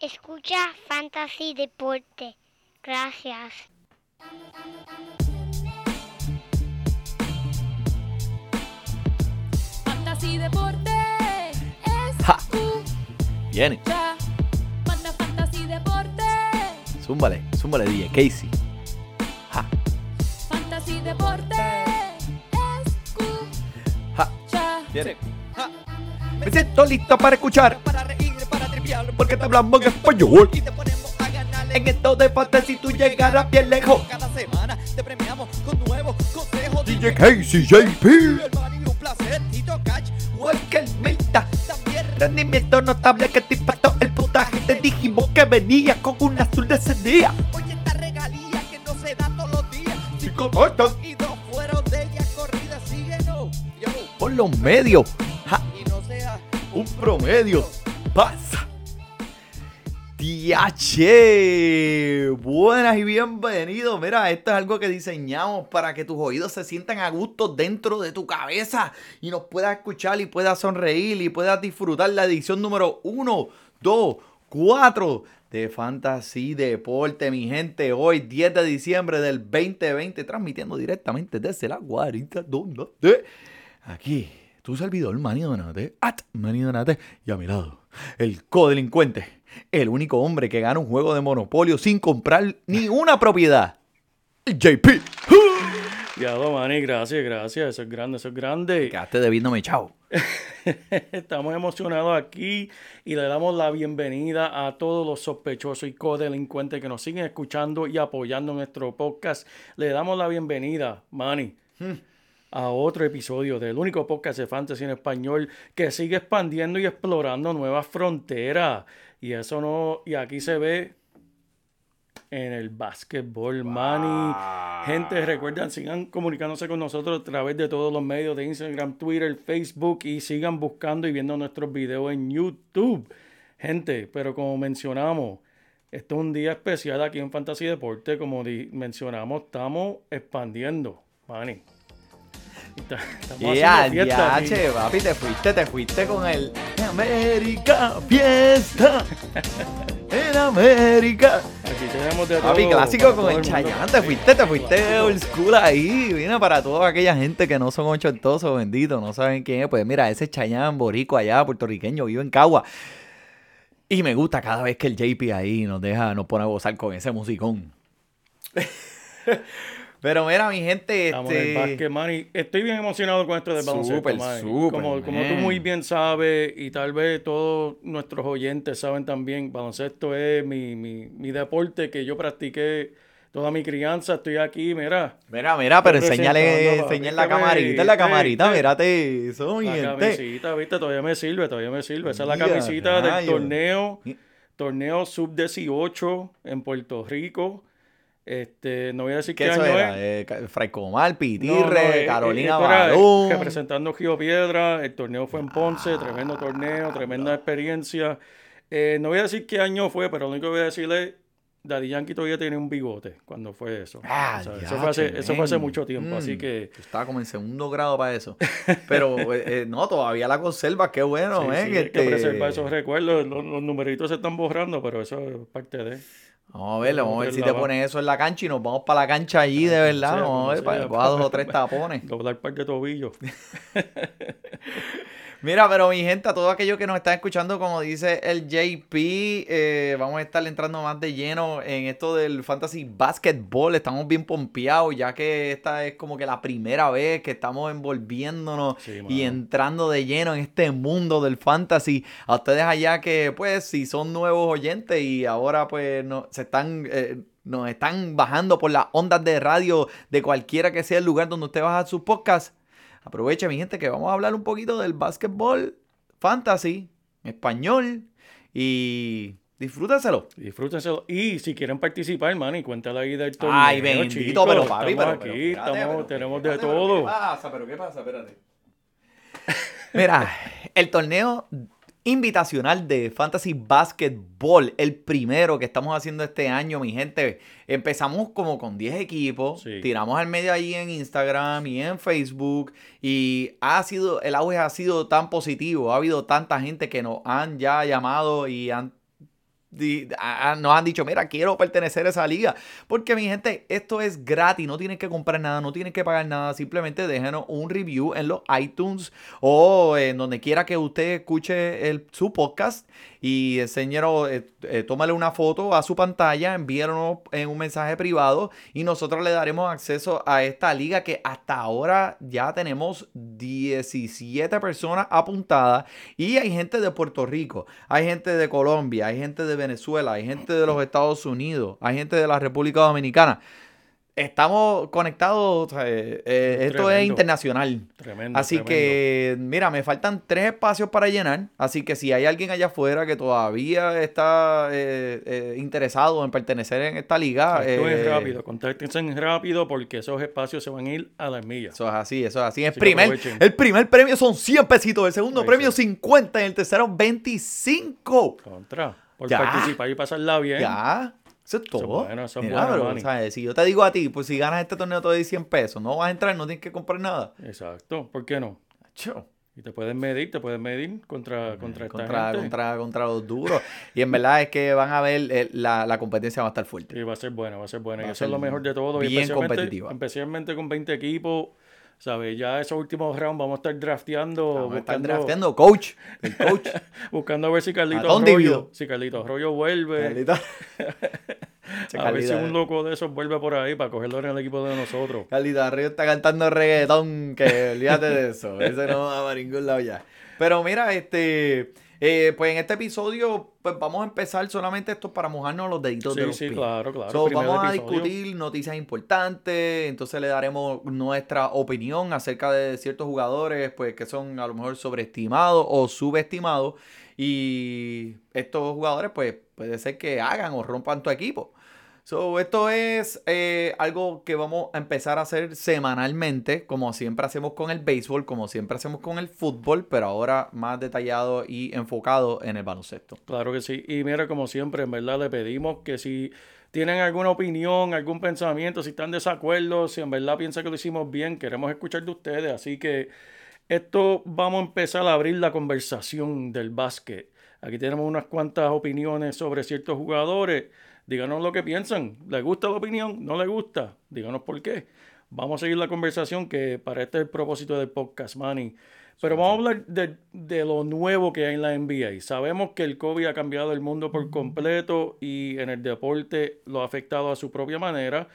Escucha Fantasy Deporte. Gracias. Fantasy Deporte. Ja. Viene. Manda Fantasy Deporte. Zúmbale, zúmbale, DJ Casey. Ja, Fantasy Deporte. ja. Escucha. Viene. Me siento listo para escuchar. Triviar, Porque te hablamos en español. y te ponemos a ganar En esto de fantasy tú llegarás bien lejos. Cada semana te premiamos con nuevos consejos. DJ Casey, JP. Hermano, y un placer, Tito Cash. Walker Milta. También Rendimiento notable que te impactó el puntaje. Te dijimos que venía con un azul de ese día. Oye, esta regalía que no se da todos los días. Cinco Y dos fueron de ella corrida. Síguenos. Yo. por los medios. Ja, Y no sea un promedio. Pasa. Tiache, buenas y bienvenidos. Mira, esto es algo que diseñamos para que tus oídos se sientan a gusto dentro de tu cabeza y nos puedas escuchar y puedas sonreír y puedas disfrutar la edición número 1, 2, 4 de Fantasy Deporte, mi gente. Hoy, 10 de diciembre del 2020, transmitiendo directamente desde la guarita donde aquí tu servidor Manny Donate, at Manny Donate, y a mi lado, el codelincuente, el único hombre que gana un juego de monopolio sin comprar ni una propiedad, JP. Diablo, Manny, gracias, gracias. Eso es grande, eso es grande. Quedaste debiéndome chao. Estamos emocionados aquí y le damos la bienvenida a todos los sospechosos y codelincuentes que nos siguen escuchando y apoyando nuestro podcast. Le damos la bienvenida, Manny, a otro episodio del único podcast de fantasy en español que sigue expandiendo y explorando nuevas fronteras. Y eso no, y aquí se ve en el básquetbol, Manny. Gente, recuerden, sigan comunicándose con nosotros a través de todos los medios de Instagram, Twitter, Facebook y sigan buscando y viendo nuestros videos en YouTube. Gente, pero como mencionamos, esto es un día especial aquí en Fantasy Deporte. Como mencionamos, estamos expandiendo, Manny. Aquí. che, papi, te fuiste, te fuiste con el América Fiesta. En América. Aquí tenemos de Papi, todo clásico para con el mundo. Chayanne. Te fuiste, te fuiste old school ahí. Vino para toda aquella gente que no son ochentosos, bendito, no saben quién es. Pues mira, ese Chayanne borico allá, puertorriqueño, vive en Cagua. Y me gusta cada vez que el JP ahí nos deja, nos pone a gozar con ese musicón. Pero mira, mi gente, Estamos en el este... básquet, Manny. Estoy bien emocionado con esto del baloncesto, Súper, súper, Como, como tú man. muy bien sabes, y tal vez todos nuestros oyentes saben también, baloncesto es mi, mi, mi deporte que yo practiqué toda mi crianza. Estoy aquí, mira, Mira, mira, pero enséñale, enseñale la camarita, en la camarita, mírate eso, mi la camisita, viste, todavía me sirve, todavía me sirve. Esa es la camisita del torneo, torneo sub-18 en Puerto Rico. Este, no voy a decir ¿Qué qué, eso año era? es. Eh, No, Pitirre, no, eh, Carolina eh, Balón. Representando Gio Piedra, el torneo fue en Ponce, tremendo torneo, tremenda experiencia. Eh, no voy a decir qué año fue, pero lo único que voy a decirle Daddy Yankee todavía tenía un bigote cuando fue eso. Ah, O sea, ya, eso, fue hace, eso fue hace mucho tiempo, así Mm, que... yo Estaba como en segundo grado para eso. Pero eh, no, todavía la conserva, qué bueno, sí, ¿eh? sí, que hay que este- preservar esos recuerdos. Los, los numeritos se están borrando, pero eso es parte de... Vamos a ver, vamos a ver si te pones eso en la cancha y nos vamos para la cancha allí, de verdad. Vamos a ver, para dos o tres tapones. Doblar par de tobillos. Mira, pero mi gente, a todos aquellos que nos están escuchando, como dice el JP, eh, vamos a estar entrando más de lleno en esto del fantasy basketball. Estamos bien pompeados, ya que esta es como que la primera vez que estamos envolviéndonos Sí, y entrando de lleno en este mundo del fantasy. A ustedes allá que, pues, si son nuevos oyentes y ahora, pues, no, se están. eh, nos están bajando por las ondas de radio de cualquiera que sea el lugar donde usted baja sus podcasts. Aproveche, mi gente, que vamos a hablar un poquito del básquetbol fantasy en español y disfrútenselo. Disfrútenselo. Y si quieren participar, man, y cuéntale ahí del torneo. Ay, bendito, chicos. pero papi, Estamos pero, aquí, estamos- pero tenemos de todo. ¿Qué pasa? ¿Pero qué pasa? Espérate. Mira, el torneo invitacional de Fantasy Basketball, el primero que estamos haciendo este año, mi gente. Empezamos como con 10 equipos, Sí. tiramos al medio ahí en Instagram y en Facebook y ha sido, el auge ha sido tan positivo, ha habido tanta gente que nos han ya llamado y han nos han dicho, mira, quiero pertenecer a esa liga. Porque, mi gente, esto es gratis, no tienen que comprar nada, no tienen que pagar nada, simplemente déjenos un review en los iTunes o en donde quiera que usted escuche el, su podcast y enséñenos, eh, eh, tómale una foto a su pantalla, envíenos en un mensaje privado y nosotros le daremos acceso a esta liga que hasta ahora ya tenemos 17 personas apuntadas y hay gente de Puerto Rico, hay gente de Colombia, hay gente de Venezuela, hay gente de los Estados Unidos, hay gente de la República Dominicana. Estamos conectados, o sea, eh, eh, esto es internacional. Tremendo. Así tremendo. que, mira, me faltan tres espacios para llenar. Así que si hay alguien allá afuera que todavía está eh, eh, interesado en pertenecer en esta liga, Actúen eh, rápido, contáctense rápido porque esos espacios se van a ir a las millas. Eso es así, eso es así. El Así primer, el primer premio son 100 pesitos, el segundo Ahí premio sí. 50 y el tercero 25. Contra. Por Ya. participar y pasarla bien. Ya. Eso es todo. bueno, eso es Mira, bueno, pero. Si yo te digo a ti, pues si ganas este torneo te doy 100 pesos, no vas a entrar, no tienes que comprar nada. Exacto. ¿Por qué no? Cho. Y te pueden medir, te pueden medir contra, contra esta Contra, gente. contra, contra los duros. Y en verdad es que van a ver, eh, la, la competencia va a estar fuerte. Y va a ser buena, va a ser buena. Va y eso es lo mejor de todo. y bien especialmente- competitiva. Especialmente con 20 equipos. ¿Sabes? Ya esos últimos rounds vamos a estar drafteando. Vamos a estar drafteando coach. El coach. buscando a ver si Carlitos dividido. si Carlitos Arroyo vuelve. Carlita. A ver si un loco de esos vuelve por ahí para cogerlo en el equipo de nosotros. Carlita Río está cantando reggaetón, que olvídate de eso. Ese no va a ningún lado ya. Pero mira, este, eh, pues en este episodio, pues vamos a empezar solamente esto para mojarnos los deditos de los sí, pies. claro, claro. So, vamos a episodio. discutir noticias importantes, entonces le daremos nuestra opinión acerca de ciertos jugadores, pues que son a lo mejor sobreestimados o subestimados y estos jugadores, pues puede ser que hagan o rompan tu equipo. So, esto es eh, algo que vamos a empezar a hacer semanalmente, como siempre hacemos con el béisbol, como siempre hacemos con el fútbol, pero ahora más detallado y enfocado en el baloncesto. Claro que sí. Y mira, como siempre, en verdad le pedimos que si tienen alguna opinión, algún pensamiento, si están de desacuerdo, si en verdad piensan que lo hicimos bien, queremos escuchar de ustedes. Así que esto vamos a empezar a abrir la conversación del básquet. Aquí tenemos unas cuantas opiniones sobre ciertos jugadores. Díganos lo que piensan. ¿Les gusta la opinión? ¿No les gusta? Díganos por qué. Vamos a seguir la conversación que para este es el propósito del podcast, Manny. Pero vamos a hablar de, de lo nuevo que hay en la NBA. Sabemos que el COVID ha cambiado el mundo por completo y en el deporte lo ha afectado a su propia manera.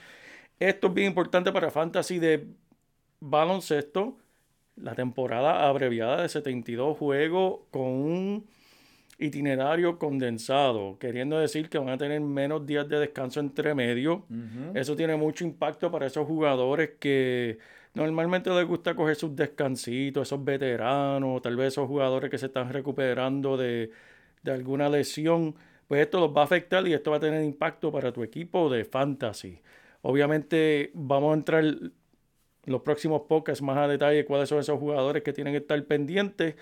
Esto es bien importante para Fantasy de baloncesto. La temporada abreviada de 72 juegos con un itinerario condensado, queriendo decir que van a tener menos días de descanso entre medio. Eso tiene mucho impacto para esos jugadores que normalmente les gusta coger sus descansitos, esos veteranos, tal vez esos jugadores que se están recuperando de, de alguna lesión. Pues esto los va a afectar y esto va a tener impacto para tu equipo de fantasy. Obviamente vamos a entrar en los próximos podcasts más a detalle cuáles son esos jugadores que tienen que estar pendientes.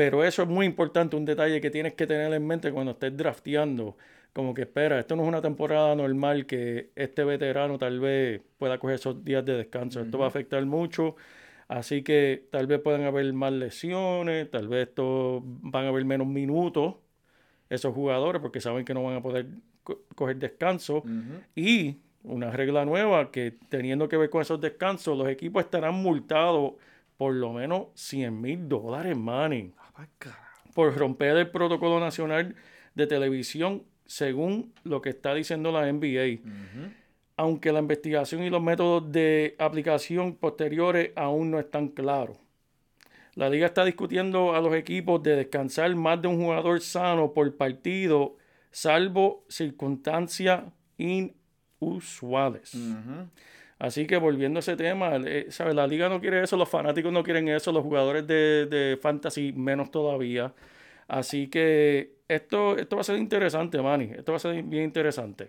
Pero eso es muy importante, un detalle que tienes que tener en mente cuando estés drafteando. Como que espera, esto no es una temporada normal que este veterano tal vez pueda coger esos días de descanso. Esto va a afectar mucho. Así que tal vez puedan haber más lesiones, tal vez esto van a haber menos minutos esos jugadores porque saben que no van a poder co- coger descanso. Y una regla nueva que teniendo que ver con esos descansos, los equipos estarán multados por lo menos 100 mil dólares, manny por romper el protocolo nacional de televisión según lo que está diciendo la NBA. Aunque la investigación y los métodos de aplicación posteriores aún no están claros. La liga está discutiendo a los equipos de descansar más de un jugador sano por partido, salvo circunstancias inusuales. Así que volviendo a ese tema, eh, ¿sabe? la liga no quiere eso, los fanáticos no quieren eso, los jugadores de, de fantasy menos todavía. Así que esto, esto va a ser interesante, Manny. Esto va a ser bien interesante.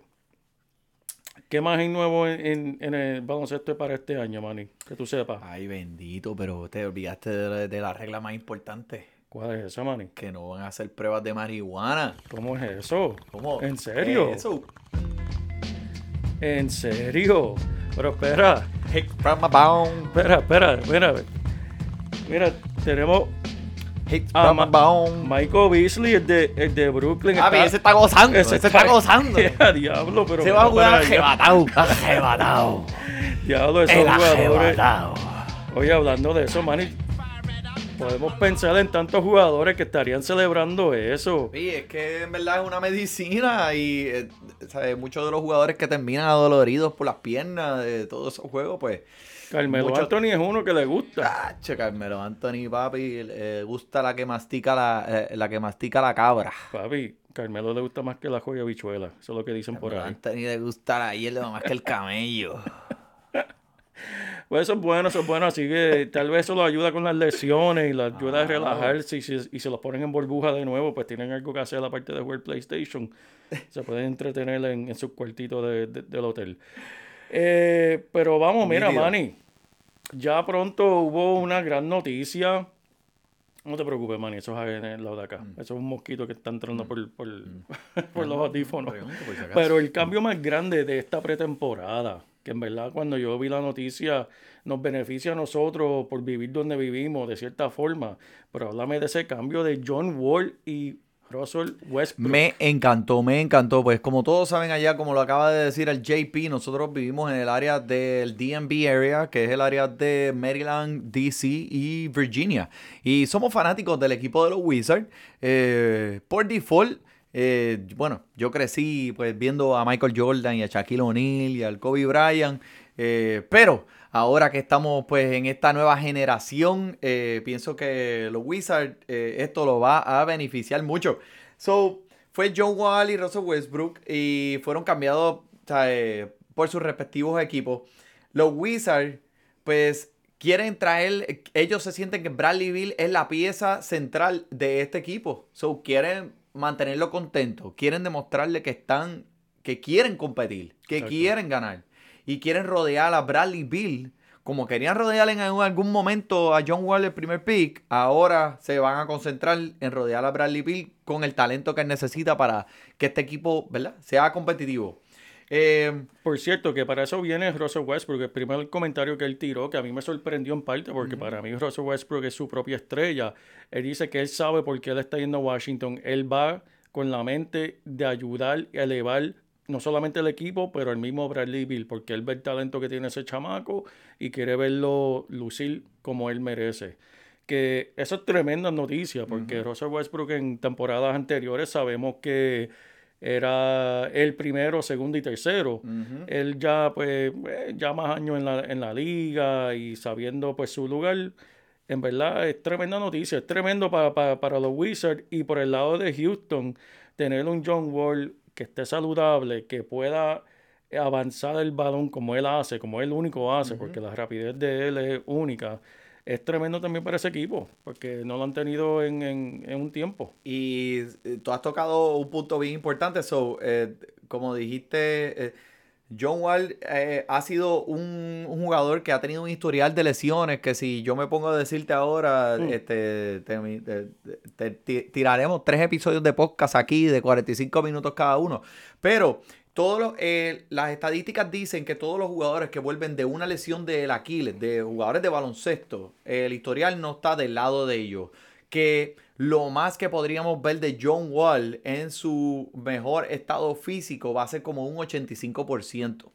¿Qué más hay nuevo en, en- en el baloncesto para este año, Manny? Que tú sepas. Ay, bendito, pero te olvidaste de la, de la regla más importante, ¿Cuál es esa, Manny? que no van a hacer pruebas de marihuana. ¿Cómo es eso? ¿Cómo? ¿En serio? ¿Qué es Eso. ¿En serio? Pero espera, Hey, from a bound. espera, espera, mira. Mira, tenemos Ah, Ma-. Michael Beasley, el de, el de Brooklyn. Papi, está- ese está gozando, ese, está gozando. ¡A diablo, pero. Se va a jugar arrebatado, arrebatado. Diablo, esos jugadores. arrebatado. Oye, hablando de eso, Manny, podemos pensar en tantos jugadores que estarían celebrando eso. Sí, es que en verdad es una medicina y eh, ¿sabes? muchos de los jugadores que terminan adoloridos por las piernas de todos esos juegos, pues. Carmelo mucho- Anthony es uno que le gusta. Tacho, Carmelo Anthony, papi, le gusta la que mastica la, eh, la que mastica la cabra. Papi, Carmelo le gusta más que la joya bichuela. Eso es lo que dicen por ahí. Anthony le gusta la hierba más que el camello. Pues eso es bueno, eso es bueno. Así que tal vez eso lo ayuda con las lesiones y lo ayuda a relajarse. Y si, y se los ponen en burbuja de nuevo, pues tienen algo que hacer aparte de jugar PlayStation. Se pueden entretener en, en sus cuartitos de- de- del hotel. Eh, pero vamos, mira. Manny. Ya pronto hubo una gran noticia. No te preocupes, Manny, eso es en el lado de acá. Mm. Eso es un mosquito que está entrando por, por, por los audífonos. Pregunto, por si acaso. Pero el cambio más grande de esta pretemporada, que en verdad cuando yo vi la noticia nos beneficia a nosotros por vivir donde vivimos de cierta forma, pero háblame de ese cambio de John Wall y Russell Westbrook. Me encantó, me encantó. Pues como todos saben allá, como lo acaba de decir el JP, nosotros vivimos en el área del DMV area, que es el área de Maryland, DC y Virginia. Y somos fanáticos del equipo de los Wizards. Eh, por default, eh, bueno, yo crecí pues viendo a Michael Jordan y a Shaquille O'Neal y al Kobe Bryant. eh, pero ahora que estamos pues en esta nueva generación, eh, pienso que los Wizards esto lo va a beneficiar mucho. So, fue John Wall y Russell Westbrook y fueron cambiados por sus respectivos equipos. Los Wizards, pues, quieren traer, ellos se sienten que Bradley Bill es la pieza central de este equipo. So, quieren mantenerlo contento, quieren demostrarle que están, que quieren competir, que Exacto. quieren ganar y quieren rodear a Bradley Bill. Como querían rodear en algún momento a John Wall el primer pick, ahora se van a concentrar en rodear a Bradley Bill con el talento que él necesita para que este equipo, ¿verdad? sea competitivo. Eh, Por cierto, que para eso viene Russell Westbrook. El primer comentario que él tiró, que a mí me sorprendió en parte, porque para mí Russell Westbrook es su propia estrella. Él dice que él sabe por qué él está yendo a Washington. Él va con la mente de ayudar y elevar no solamente el equipo, pero el mismo Bradley Bill, porque él ve el talento que tiene ese chamaco y quiere verlo lucir como él merece. Que eso es tremenda noticia, porque Russell Westbrook en temporadas anteriores sabemos que era el primero, segundo y tercero. Él ya, pues, eh, ya más años en la, en la liga y sabiendo, pues, su lugar. En verdad, es tremenda noticia. Es tremendo para, para, para los Wizards. Y por el lado de Houston, tener un John Wall que esté saludable, que pueda avanzar el balón como él hace, como él único hace, porque la rapidez de él es única. Es tremendo también para ese equipo, porque no lo han tenido en, en- en un tiempo. Y eh, tú has tocado un punto bien importante. So, eh, como dijiste, eh, John Wall eh, ha sido un, un jugador que ha tenido un historial de lesiones que si yo me pongo a decirte ahora, Mm. este, te, te- te- te- tiraremos tres episodios de podcast aquí de 45 minutos cada uno. Pero todos los, eh, las estadísticas dicen que todos los jugadores que vuelven de una lesión del Aquiles, de jugadores de baloncesto, el historial no está del lado de ellos. Que lo más que podríamos ver de John Wall en su mejor estado físico va a ser como un 85%.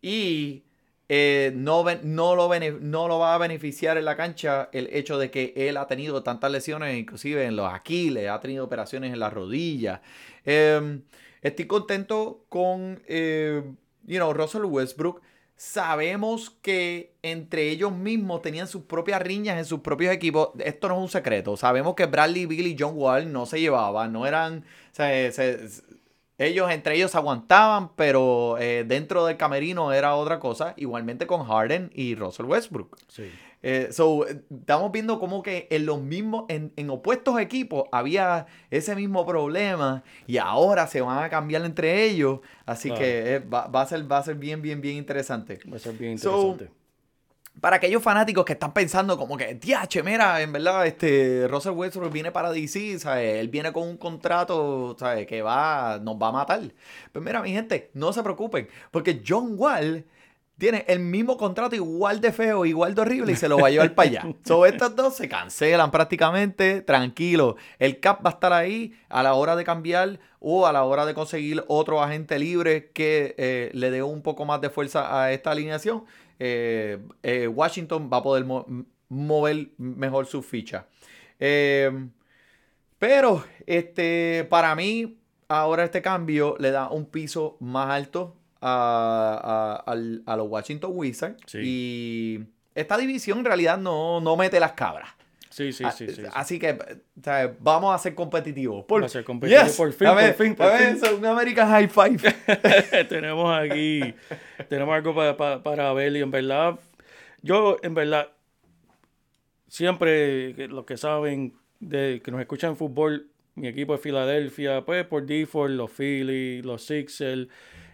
Y eh, no, no, lo no lo va a beneficiar en la cancha el hecho de que él ha tenido tantas lesiones, inclusive en los aquiles, ha tenido operaciones en las rodillas. Eh, estoy contento con, eh, you know, Russell Westbrook. Sabemos que entre ellos mismos tenían sus propias riñas en sus propios equipos. Esto no es un secreto. Sabemos que Bradley Bill y John Wall no se llevaban, no eran... se- ellos entre ellos aguantaban, pero eh, dentro del camerino era otra cosa. Igualmente con Harden y Russell Westbrook. Sí. Eh, so, estamos viendo como que en los mismos, en, en opuestos equipos había ese mismo problema y ahora se van a cambiar entre ellos. Así que eh, va, va a ser, va a ser bien, bien, bien interesante. Va a ser bien So, interesante. Para aquellos fanáticos que están pensando como que, diache, mira, en verdad, este Russell Westbrook viene para DC, ¿sabes? Él viene con un contrato, ¿sabes? Que va, nos va a matar. Pues mira, mi gente, no se preocupen, porque John Wall tiene el mismo contrato igual de feo, igual de horrible y se lo va a llevar para allá. So, estas dos se cancelan prácticamente, tranquilo. El cap va a estar ahí a la hora de cambiar o a la hora de conseguir otro agente libre que eh, le dé un poco más de fuerza a esta alineación. eh, eh, Washington va a poder mo- mover mejor su ficha. Pero este, para mí, ahora este cambio le da un piso más alto a, a- a los Washington Wizards. Sí. Y esta división en realidad no, no mete las cabras. Sí, sí, Ah, sí, sí. sí. Así que o sea, vamos a ser competitivos. Por, a ser competitivo, por fin, A ver, por fin, por a ver, fin. eso, un American High Five. tenemos aquí, tenemos algo para, para, para ver y en verdad, yo en verdad, siempre los que saben, de, que nos escuchan en fútbol, mi equipo de Filadelfia, pues por default, los Phillies, los Sixers,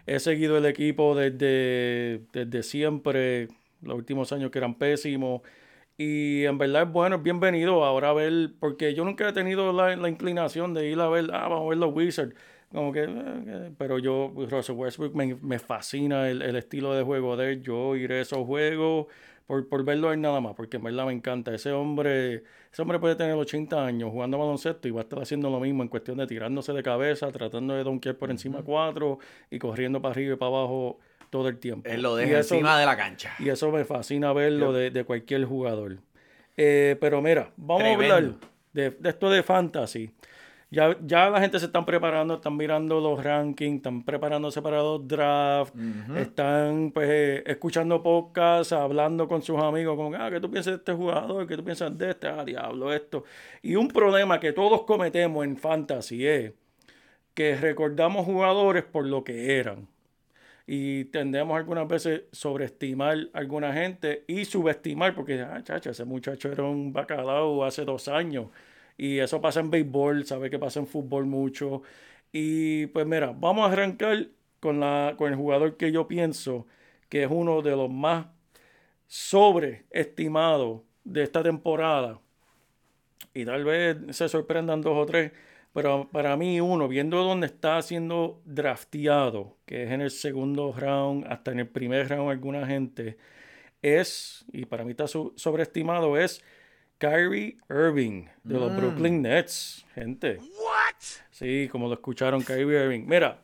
he seguido el equipo desde, desde siempre, los últimos años que eran pésimos. Y en verdad es bueno, es bienvenido ahora a ver, porque yo nunca he tenido la, la inclinación de ir a ver, ah, vamos a ver los Wizards. Como que, eh, eh, pero yo, Russell Westbrook, me, me fascina el, el estilo de juego de él. Yo iré a esos juegos por, por verlo a él nada más, porque en verdad me encanta. Ese hombre, ese hombre puede tener 80 años jugando baloncesto y va a estar haciendo lo mismo en cuestión de tirándose de cabeza, tratando de donkear por encima cuatro y corriendo para arriba y para abajo todo el tiempo. Él lo deja eso- encima de la cancha. y eso me fascina verlo de, de cualquier jugador. Eh, pero mira, vamos a hablar de, de esto de fantasy. Ya, ya la gente se están preparando, están mirando los rankings, están preparándose para los drafts, están pues eh, escuchando podcasts, hablando con sus amigos, como, ah, ¿qué tú piensas de este jugador? ¿Qué tú piensas de este? Ah, diablo, esto. Y un problema que todos cometemos en fantasy es que recordamos jugadores por lo que eran y tendemos algunas veces sobreestimar a alguna gente y subestimar porque, ah, chacho, ese muchacho era un bacalao hace dos años. Y eso pasa en béisbol, sabe que pasa en fútbol mucho. Y pues mira, vamos a arrancar con, la, con el jugador que yo pienso que es uno de los más sobreestimados de esta temporada. Y tal vez se sorprendan dos o tres, pero para mí uno, viendo dónde está siendo drafteado, que es en el segundo round, hasta en el primer round alguna gente, es, y para mí está sobreestimado, es Kyrie Irving de los Brooklyn Nets, gente. Sí, como lo escucharon, Kyrie Irving. Mira,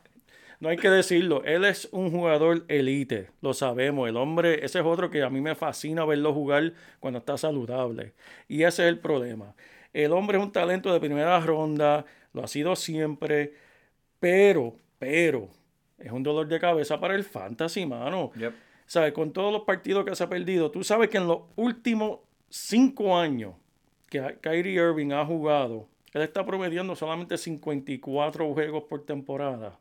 no hay que decirlo, él es un jugador elite, lo sabemos. El hombre, ese es otro que a mí me fascina verlo jugar cuando está saludable. Y ese es el problema. El hombre es un talento de primera ronda, lo ha sido siempre, pero, pero, es un dolor de cabeza para el fantasy, mano. Yep. ¿Sabes? Con todos los partidos que se ha perdido, tú sabes que en los últimos cinco años que Kyrie Irving ha jugado, él está promediando solamente 54 juegos por temporada.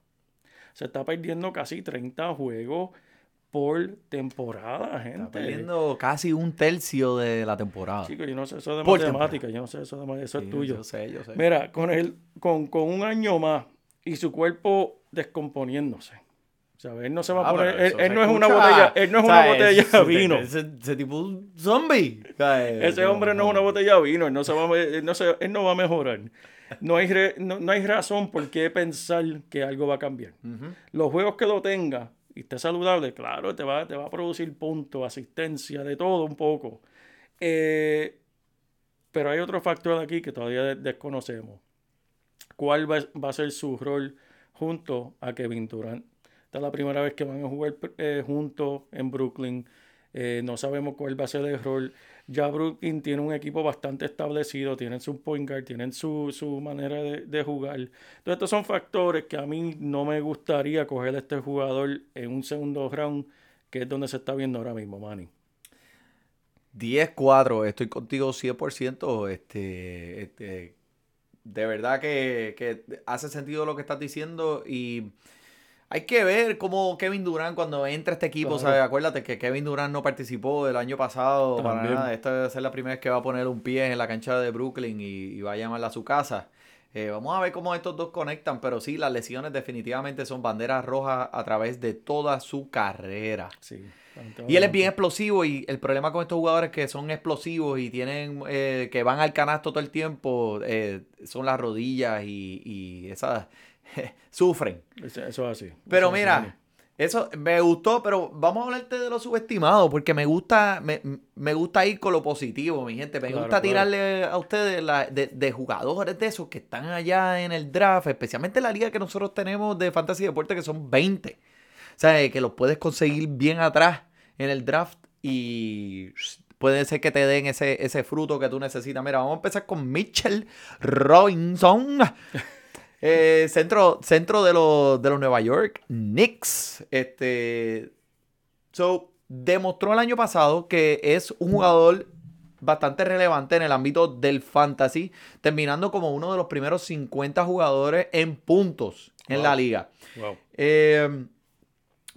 Se está perdiendo casi 30 juegos por temporada, gente. Está perdiendo casi un tercio de la temporada. Chicos, yo no sé eso de Por matemática, yo no sé eso de ma- eso es tuyo. Yo sé, yo sé. Mira, con, el, con, con un año más y su cuerpo descomponiéndose. ¿Sabes? Él no se va a Ah, poner. Él, no es una botella, él no es una botella de vino. Ese, ese tipo es un zombie. Ese hombre no es una botella de vino, él no, se va, él no, se- él no va a mejorar. No hay, re- no, no hay razón por qué pensar que algo va a cambiar. Los juegos que lo tenga y esté saludable, claro, te va, te va a producir puntos, asistencia, de todo un poco. Eh, pero hay otro factor aquí que todavía de- desconocemos. ¿Cuál va, va a ser su rol junto a Kevin Durant? Esta es la primera vez que van a jugar eh, juntos en Brooklyn. Eh, no sabemos cuál va a ser el rol. Ya Brooklyn tiene un equipo bastante establecido, tienen su point guard, tienen su, su manera de, de jugar. Entonces, estos son factores que a mí no me gustaría coger a este jugador en un segundo round, que es donde se está viendo ahora mismo, Manny. 10-4, estoy contigo 100%. Este, este, de verdad que, que hace sentido lo que estás diciendo y hay que ver cómo Kevin Durant cuando entra a este equipo, Claro. ¿sabes? Acuérdate que Kevin Durant no participó el año pasado para También. nada. Esta a ser la primera vez que va a poner un pie en la cancha de Brooklyn y, y va a llamarla a su casa. Eh, vamos a ver cómo estos dos conectan, pero sí, las lesiones definitivamente son banderas rojas a través de toda su carrera. Sí. Y él es bien explosivo y el problema con estos jugadores que son explosivos y tienen eh, que van al canasto todo el tiempo eh, son las rodillas y, y esas sufren. Eso, es así. Pero Eso mira, así. Eso me gustó, pero vamos a hablarte de lo subestimado, porque me gusta, me, me gusta ir con lo positivo, mi gente. Me Claro, gusta claro. tirarle a ustedes la- de, de jugadores de esos que están allá en el draft, especialmente en la liga que nosotros tenemos de Fantasy Deporte, que son 20. O sea, que los puedes conseguir bien atrás en el draft y puede ser que te den ese, ese fruto que tú necesitas. Mira, vamos a empezar con Mitchell Robinson. Eh, centro centro de, los, de los Nueva York Knicks. Este, so, demostró el año pasado que es un jugador bastante relevante en el ámbito del fantasy, terminando como uno de los primeros 50 jugadores en puntos en Wow. la liga. Wow. Eh,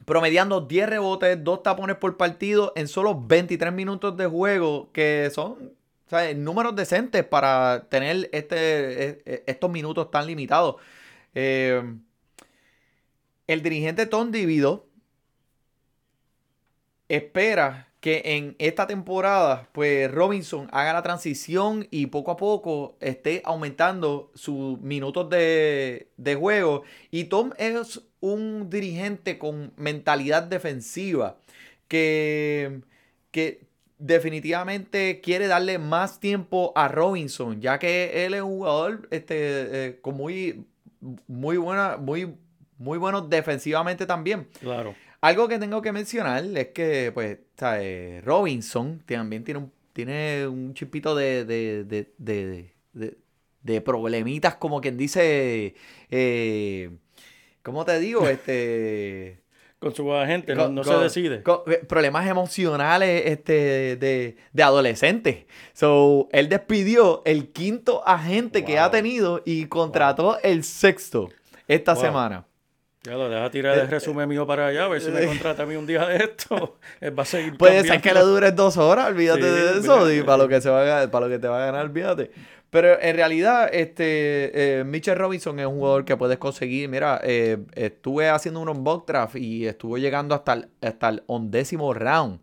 promediando 10 rebotes, 2 tapones por partido en solo 23 minutos de juego, que son sea, números decentes para tener este, e- e- estos minutos tan limitados. Eh, el dirigente Tom Divido espera que en esta temporada, pues Robinson haga la transición y poco a poco esté aumentando sus minutos de, de juego. Y Tom es un dirigente con mentalidad defensiva que, que definitivamente quiere darle más tiempo a Robinson, ya que él es un jugador este, eh, con muy, muy buena, muy, muy bueno defensivamente también. Claro. Algo que tengo que mencionar es que, pues, ¿sabes? Robinson también tiene un, tiene un chipito de, de, de, de, de- de problemitas, como quien dice, eh, ¿cómo te digo? Este... Con su agente no, no con- se decide. con, eh, problemas emocionales este, de, de adolescente. So, él despidió el quinto agente que ha tenido y contrató el sexto esta Wow. semana. Ya lo deja tirar Eh, el resumen mío para allá, a ver si me contrata a mí un día de esto. Él va a seguir Puede ser que le dure dos horas, olvídate Sí, de eso, olvídate. y para lo que se va a, para lo que te va a ganar, olvídate. Pero en realidad, este, eh, Mitchell Robinson es un jugador que puedes conseguir. Mira, eh, estuve haciendo unos mock draft y estuvo llegando hasta el, hasta el undécimo round.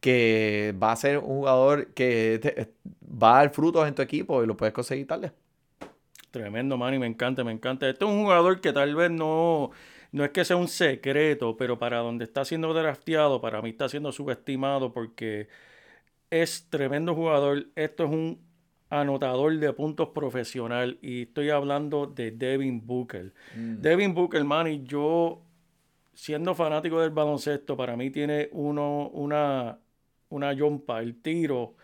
Que va a ser un jugador que va a dar frutos en tu equipo y lo puedes conseguir tarde. Tremendo, man, y me encanta, me encanta. Este es un jugador que tal vez no, no es que sea un secreto, pero para donde está siendo drafteado, para mí está siendo subestimado porque es tremendo jugador. Esto es un anotador de puntos profesional y estoy hablando de Devin Booker. Devin Booker, man, y yo, siendo fanático del baloncesto, para mí tiene uno, una, una yompa, el tiro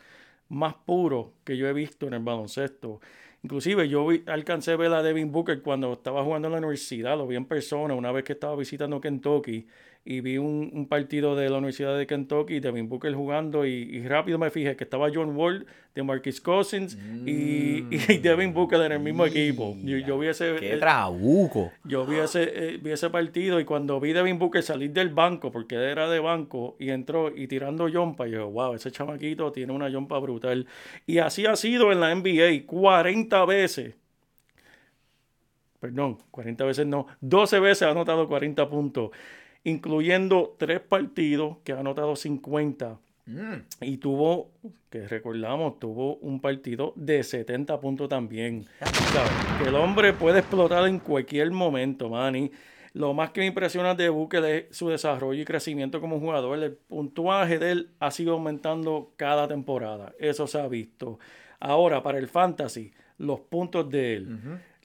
más puro que yo he visto en el baloncesto. Inclusive yo vi- alcancé a ver a Devin Booker cuando estaba jugando en la universidad, lo vi en persona una vez que estaba visitando Kentucky y vi un, un partido de la Universidad de Kentucky, Devin Booker jugando y, y rápido me fijé que estaba John Wall, de Marquis Cousins y, y Devin Booker en el mismo equipo. Yo, yo vi ese, ¡Qué trabuco! yo vi ese, eh, vi ese partido y cuando vi Devin Booker salir del banco, porque era de banco, y entró y tirando yompa, yo, wow, ese chamaquito tiene una yompa brutal. Y así ha sido en la NBA 40 veces. Perdón, 40 veces no, 12 veces ha anotado 40 puntos, incluyendo tres partidos que ha anotado 50. Mm. Y tuvo, que recordamos, tuvo un partido de 70 puntos también. ¿Sabes? Que el hombre puede explotar en cualquier momento, Manny. Lo más que me impresiona de Booker es su desarrollo y crecimiento como jugador. El puntuaje de él ha sido aumentando cada temporada. Eso se ha visto. Ahora, para el fantasy, los puntos de él,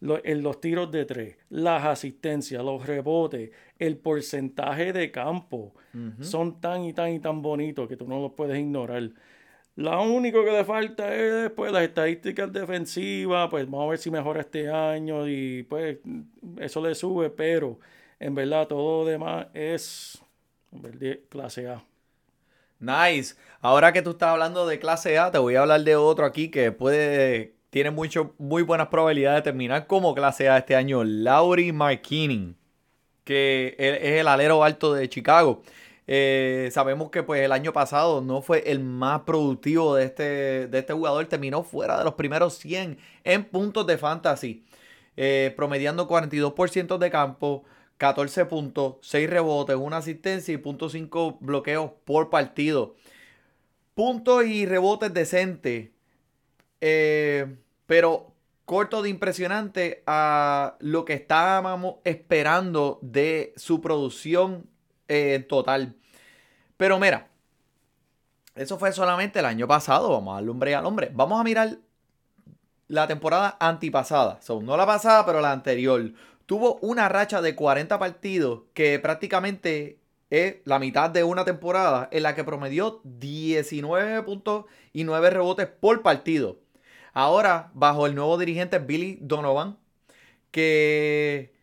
lo- en los tiros de tres, las asistencias, los rebotes, el porcentaje de campo, son tan y tan y tan bonitos que tú no los puedes ignorar. Lo único que le falta es pues, las estadísticas defensivas, pues vamos a ver si mejora este año y pues eso le sube, pero en verdad todo lo demás es verdad, clase A. Nice. Ahora que tú estás hablando de clase A, te voy a hablar de otro aquí que puede, tiene mucho, muy buenas probabilidades de terminar como clase A este año. Lauri Markkinen, que es el alero alto de Chicago. Eh, sabemos que pues el año pasado no fue el más productivo de este, de este jugador. Terminó fuera de los primeros 100 en puntos de fantasy. Eh, promediando 42% de campo, 14 puntos, 6 rebotes, una asistencia y 0.5 bloqueos por partido. Puntos y rebotes decentes. eh, pero corto de impresionante a lo que estábamos esperando de su producción eh, total. Pero mira, eso fue solamente el año pasado. Vamos a darle break al hombre. Vamos a mirar la temporada antipasada. So, no la pasada, pero la anterior. Tuvo una racha de 40 partidos que prácticamente es la mitad de una temporada en la que promedió 19 puntos y 9 rebotes por partido. Ahora, bajo el nuevo dirigente Billy Donovan, que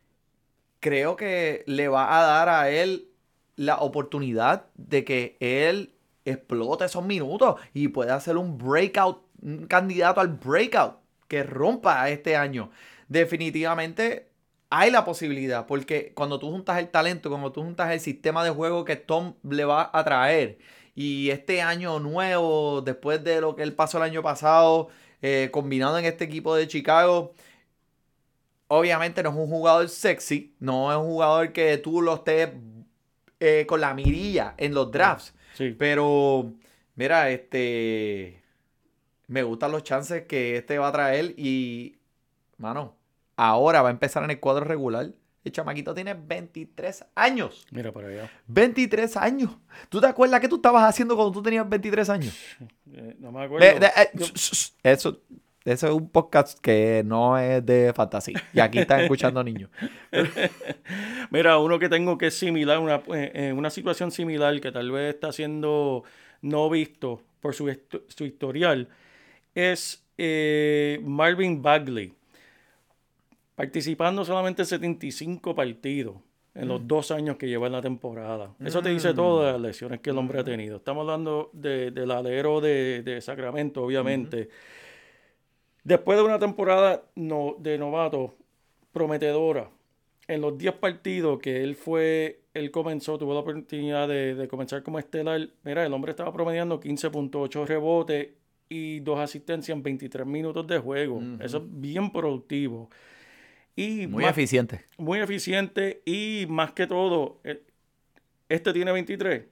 creo que le va a dar a él la oportunidad de que él explote esos minutos y pueda hacer un breakout, un candidato al breakout que rompa este año. Definitivamente hay la posibilidad, porque cuando tú juntas el talento, cuando tú juntas el sistema de juego que Tom le va a traer, y este año nuevo, después de lo que él pasó el año pasado, eh, combinado en este equipo de Chicago, obviamente no es un jugador sexy, no es un jugador que tú lo estés eh, con la mirilla en los drafts. Sí. Pero, mira, este. Me gustan los chances que este va a traer. Y, mano, ahora va a empezar en el cuadro regular. El chamaquito tiene 23 años. Mira para allá. 23 años. ¿Tú te acuerdas qué tú estabas haciendo cuando tú tenías 23 años? Eh, no me acuerdo. De- eh, Yo- eso, eso es un podcast que no es de fantasía. Y aquí están escuchando niños. Mira, uno que tengo que es similar, una, eh, una situación similar que tal vez está siendo no visto por su, su historial, es Marvin Bagley. Participando solamente en 75 partidos en los dos años que lleva en la temporada. Eso te dice todas las lesiones que el hombre ha tenido. Estamos hablando de- del alero de, de Sacramento, obviamente. Después de una temporada no- de novato prometedora, en los 10 partidos que él fue, él comenzó, tuvo la oportunidad de, de comenzar como estelar. Mira, el hombre estaba promediando 15.8 rebotes y dos asistencias en 23 minutos de juego. Eso es bien productivo. Y Muy más- eficiente. muy eficiente y más que todo, eh, este tiene 23.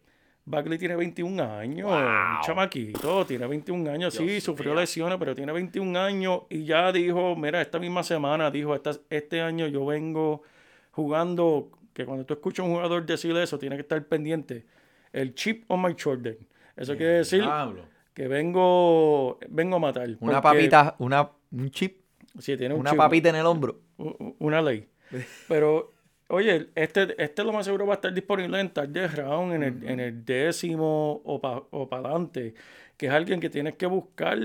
Bagley tiene 21 años, un chamaquito, tiene 21 años, sí, sufrió lesiones, pero tiene 21 años y ya dijo, mira, esta misma semana dijo, "Esta- este año yo vengo jugando, que cuando tú escuchas a un jugador decir eso, tiene que estar pendiente, el chip on my shoulder. Eso quiere decir Diablo. que vengo, vengo a matar. Una papita, una, un chip, sí, tiene un una papita en el hombro. una ley. Pero, oye, este, este lo más seguro va a estar disponible en tarde round, en el, en el décimo o para o pa adelante, que es alguien que tienes que buscar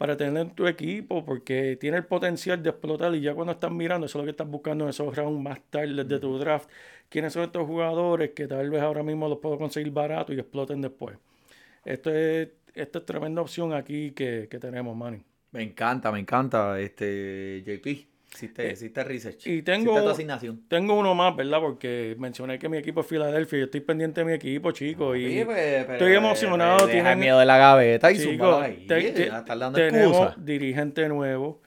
para tener en tu equipo, porque tiene el potencial de explotar y ya cuando estás mirando, eso es lo que estás buscando en esos rounds más tarde de tu draft, quiénes son estos jugadores que tal vez ahora mismo los puedo conseguir barato y exploten después. Esto es, esta es tremenda opción aquí que, que tenemos, Manny. Me encanta, me encanta, este, JP. Hiciste, Eh, hiciste research. y tengo- tu asignación. Tengo uno más, ¿verdad? Porque mencioné que mi equipo es Filadelfia y yo estoy pendiente de mi equipo, chicos. Y Sí, pues, pero- estoy emocionado, Deja tienen- miedo de la gaveta y chicos, ahí. te- te- Ya estás dando tenemos dirigente nuevo.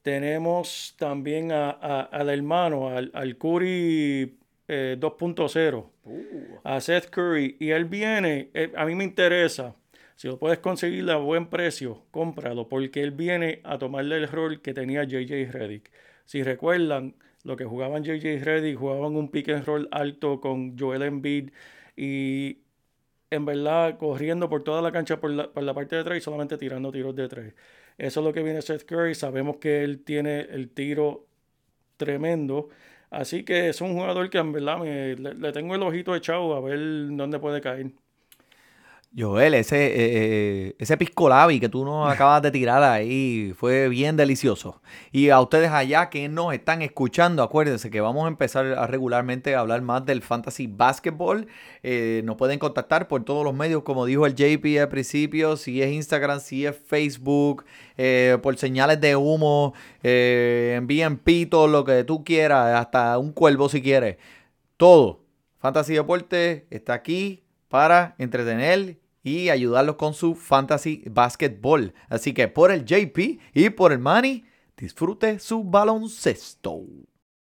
Tenemos también a- a- al hermano, al, al Curry eh, 2.0, Uh, a Seth Curry. Y él viene, eh, a mí me interesa. Si lo puedes conseguir a buen precio, cómpralo, porque él viene a tomarle el rol que tenía JJ Redick. Si recuerdan, lo que jugaban JJ Redick, jugaban un pick and roll alto con Joel Embiid y en verdad corriendo por toda la cancha por la, por la parte de atrás y solamente tirando tiros de tres. Eso es lo que viene Seth Curry. Sabemos que él tiene el tiro tremendo. Así que es un jugador que en verdad me- le, le tengo el ojito echado a ver dónde puede caer. Joel, ese, eh, eh, ese pisco labi que tú nos acabas de tirar ahí fue bien delicioso. Y a ustedes allá que nos están escuchando, acuérdense que vamos a empezar a regularmente a hablar más del fantasy basketball. Eh, nos pueden contactar por todos los medios, como dijo el JP al principio, si es Instagram, si es Facebook, eh, por señales de humo, eh, envíen pito, lo que tú quieras, hasta un cuervo si quieres. Todo. Fantasy Deporte está aquí para entretener y ayudarlos con su fantasy basketball. Así que por el JP y por el Manny, disfrute su baloncesto.